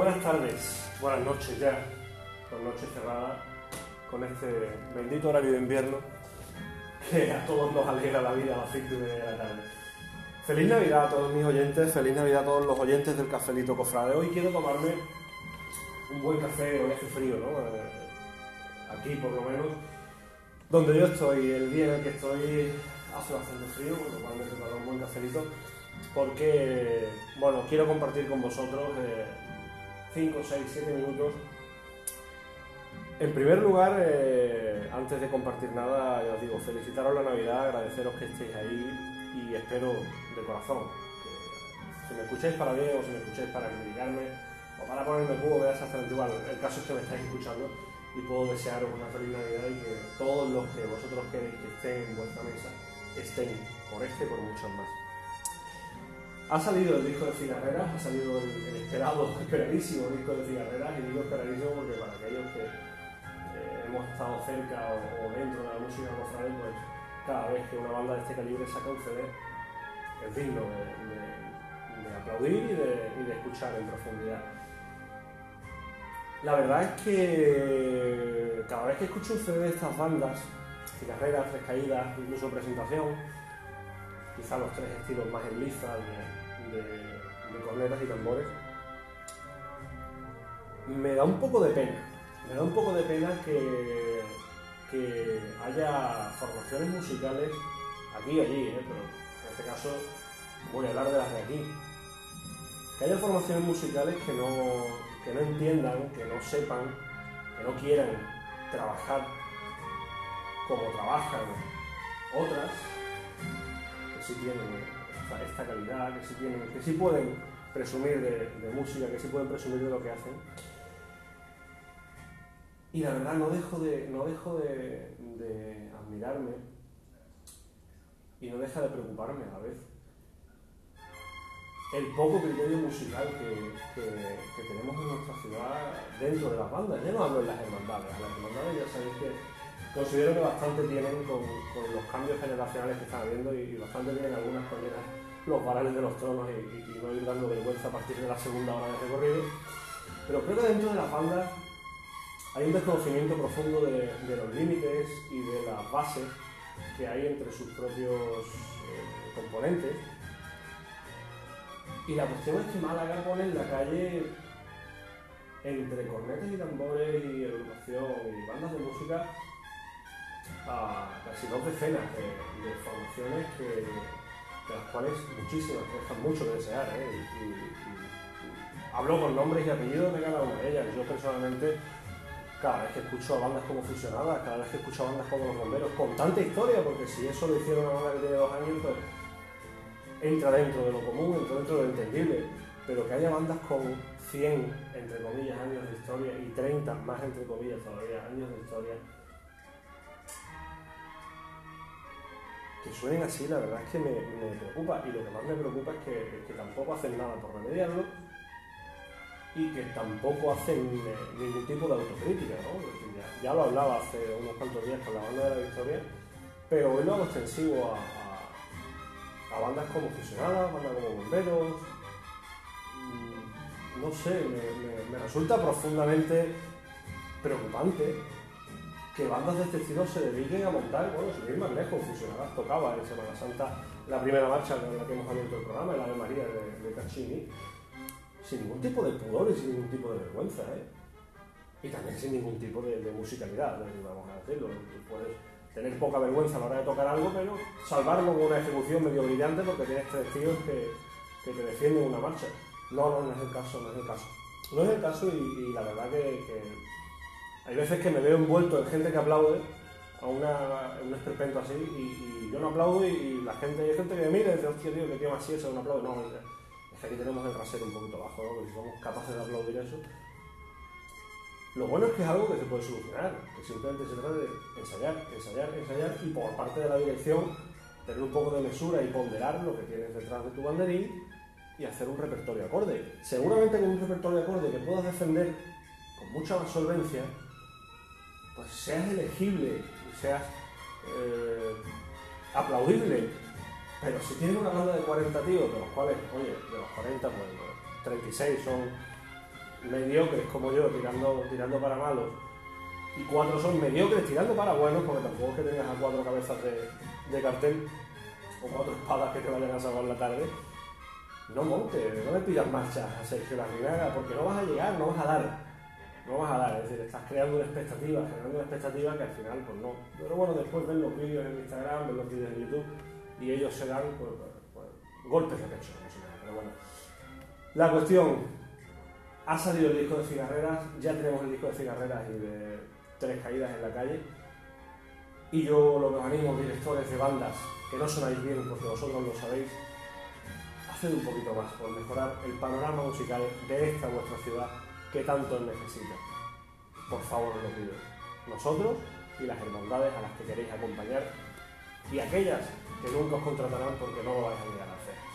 Buenas tardes, buenas noches ya, con noche cerrada, con este bendito horario de invierno que a todos nos alegra la vida a las 5 de la tarde. Feliz Navidad a todos mis oyentes, feliz Navidad a todos los oyentes del Cafelito Cofrade. Hoy quiero tomarme un buen café, hoy hace frío, ¿no? Eh, aquí por lo menos, donde yo estoy, el día en el que estoy hace bastante frío, cual me un buen cafelito, porque, bueno, quiero compartir con vosotros 5, 6, 7 minutos. En primer lugar, eh, antes de compartir nada, ya os digo, felicitaros la Navidad, agradeceros que estéis ahí y espero de corazón que si me escucháis para bien o si me escucháis para criticarme o para ponerme cubo, veas exactamente igual. El caso es que me estáis escuchando y puedo desearos una feliz Navidad y que todos los que vosotros queréis que estén en vuestra mesa estén por este y por muchos más. Ha salido el disco de Cigarreras, ha salido el, esperado, esperadísimo disco de Cigarreras, y digo esperadísimo porque para aquellos que eh, hemos estado cerca o, dentro de la música cofrade, pues cada vez que una banda de este calibre saca un CD es digno de, aplaudir y de, y de escuchar en profundidad. La verdad es que cada vez que escucho un CD de estas bandas, Cigarreras, Tres Caídas, incluso Presentación, quizá los tres estilos más en liza de, de, de cornetas y tambores, me da un poco de pena. Me da un poco de pena que, que haya formaciones musicales aquí y allí, ¿eh? pero en este caso voy a hablar de las de aquí. Que haya formaciones musicales que no, que no entiendan, que no sepan, que no quieran trabajar como trabajan otras que sí tienen esta, calidad, que sí, tienen, que sí pueden presumir de, música, que sí pueden presumir de lo que hacen. Y la verdad no dejo de, no dejo de, de admirarme y no deja de preocuparme a la vez el poco criterio musical que, que, que, tenemos en nuestra ciudad dentro de las bandas. Ya no hablo en las hermandades, a las hermandades ya sabéis que considero que bastante tienen con, los cambios generacionales que están habiendo y, y bastante tienen algunas con los varales de los tronos y, y, y, no ir dando vergüenza a partir de la segunda hora de recorrido. Pero creo que dentro de las bandas hay un desconocimiento profundo de, los límites y de las bases que hay entre sus propios eh, componentes. Y la cuestión es que Málaga pone en la calle entre cornetas y tambores y educación y bandas de música a casi dos decenas de, formaciones que, de las cuales muchísimas dejan mucho que desear. ¿eh? Hablo con nombres y apellidos de cada una de ellas. Yo personalmente, cada vez que escucho a bandas como Fusionadas, cada vez que escucho a bandas como Los Bomberos, con tanta historia, porque si eso lo hicieron una banda que tiene dos años, pues entra dentro de lo común, entra dentro de lo entendible. Pero que haya bandas con 100, entre comillas, años de historia y 30 más, entre comillas, todavía años de historia, que suenen así, la verdad es que me, preocupa. Y lo que más me preocupa es que, tampoco hacen nada por remediarlo y que tampoco hacen ningún tipo de autocrítica. ¿no? Ya, lo hablaba hace unos cuantos días con la banda de la Victoria, pero hoy lo hago extensivo a, bandas como Fusionadas, bandas como Bomberos. Mm, no sé, me resulta profundamente preocupante que bandas de este estilo se dediquen a montar, bueno, sin ir más lejos, Fusionadas tocaba en Semana Santa la primera marcha en la que hemos abierto el programa, el Ave María de, de Caccini, sin ningún tipo de pudor y sin ningún tipo de vergüenza, ¿eh? Y también sin ningún tipo de, de musicalidad, vamos a decirlo. Puedes tener poca vergüenza a la hora de tocar algo, pero salvarlo con una ejecución medio brillante porque tienes tres tíos que, que te defienden una marcha. No, no, no es el caso, no es el caso. No es el caso y, la verdad que hay veces que me veo envuelto en gente que aplaude a una, un esperpento así y, y, yo no aplaudo y, y, la gente, hay gente que me mira y dice, hostia, tío, que tío más eso, no aplaudo. No, es que aquí tenemos el rasero un poquito bajo, ¿no? Si somos capaces de aplaudir eso. Lo bueno es que es algo que se puede solucionar, que simplemente se trata de ensayar, ensayar, ensayar y por parte de la dirección tener un poco de mesura y ponderar lo que tienes detrás de tu banderín y hacer un repertorio acorde. Seguramente con un repertorio acorde que puedas defender con mucha más solvencia, pues seas elegible, seas eh, aplaudible. Pero si tienes una banda de 40 tíos, de los cuales, oye, de los 40, pues 36 son mediocres como yo tirando, tirando para malos y cuatro son mediocres tirando para buenos, porque tampoco es que tengas a cuatro cabezas de, cartel o cuatro espadas que te vayan a salvar la tarde, no montes, no le pidas marcha a Sergio Larrinaga, porque no vas a llegar, no vas a dar. No vas a dar, es decir, estás creando una expectativa, generando una expectativa que al final, pues no. Pero bueno, después ven los vídeos en Instagram, ven los vídeos en YouTube y ellos se dan pues, pues, pues, golpes de pecho, no sé. Pero bueno, la cuestión, ha salido el disco de cigarreras, ya tenemos el disco de cigarreras y de tres caídas en la calle. Y yo lo que os animo, directores de bandas, que no sonáis bien porque vosotros lo sabéis, haced un poquito más por mejorar el panorama musical de esta vuestra ciudad que tanto necesita. Por favor, lo pido. Nosotros y las hermandades a las que queréis acompañar y aquellas que nunca os contratarán porque no lo vais a llegar a hacer.